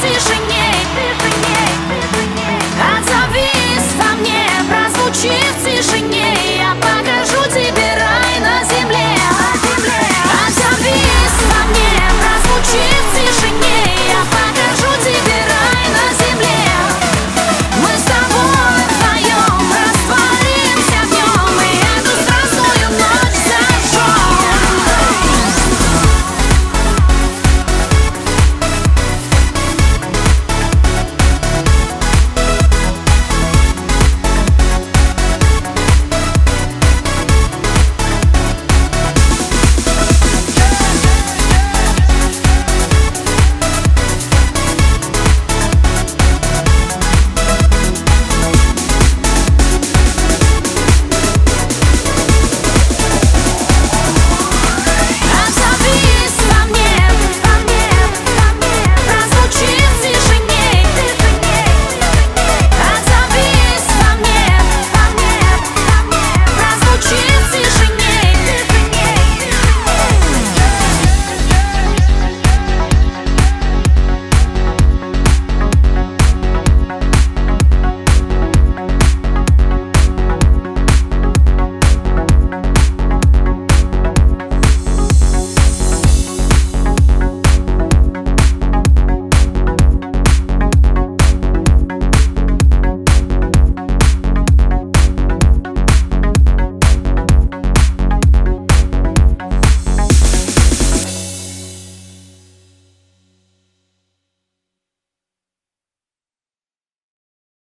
тишине. Отзовись во мне, прозвучит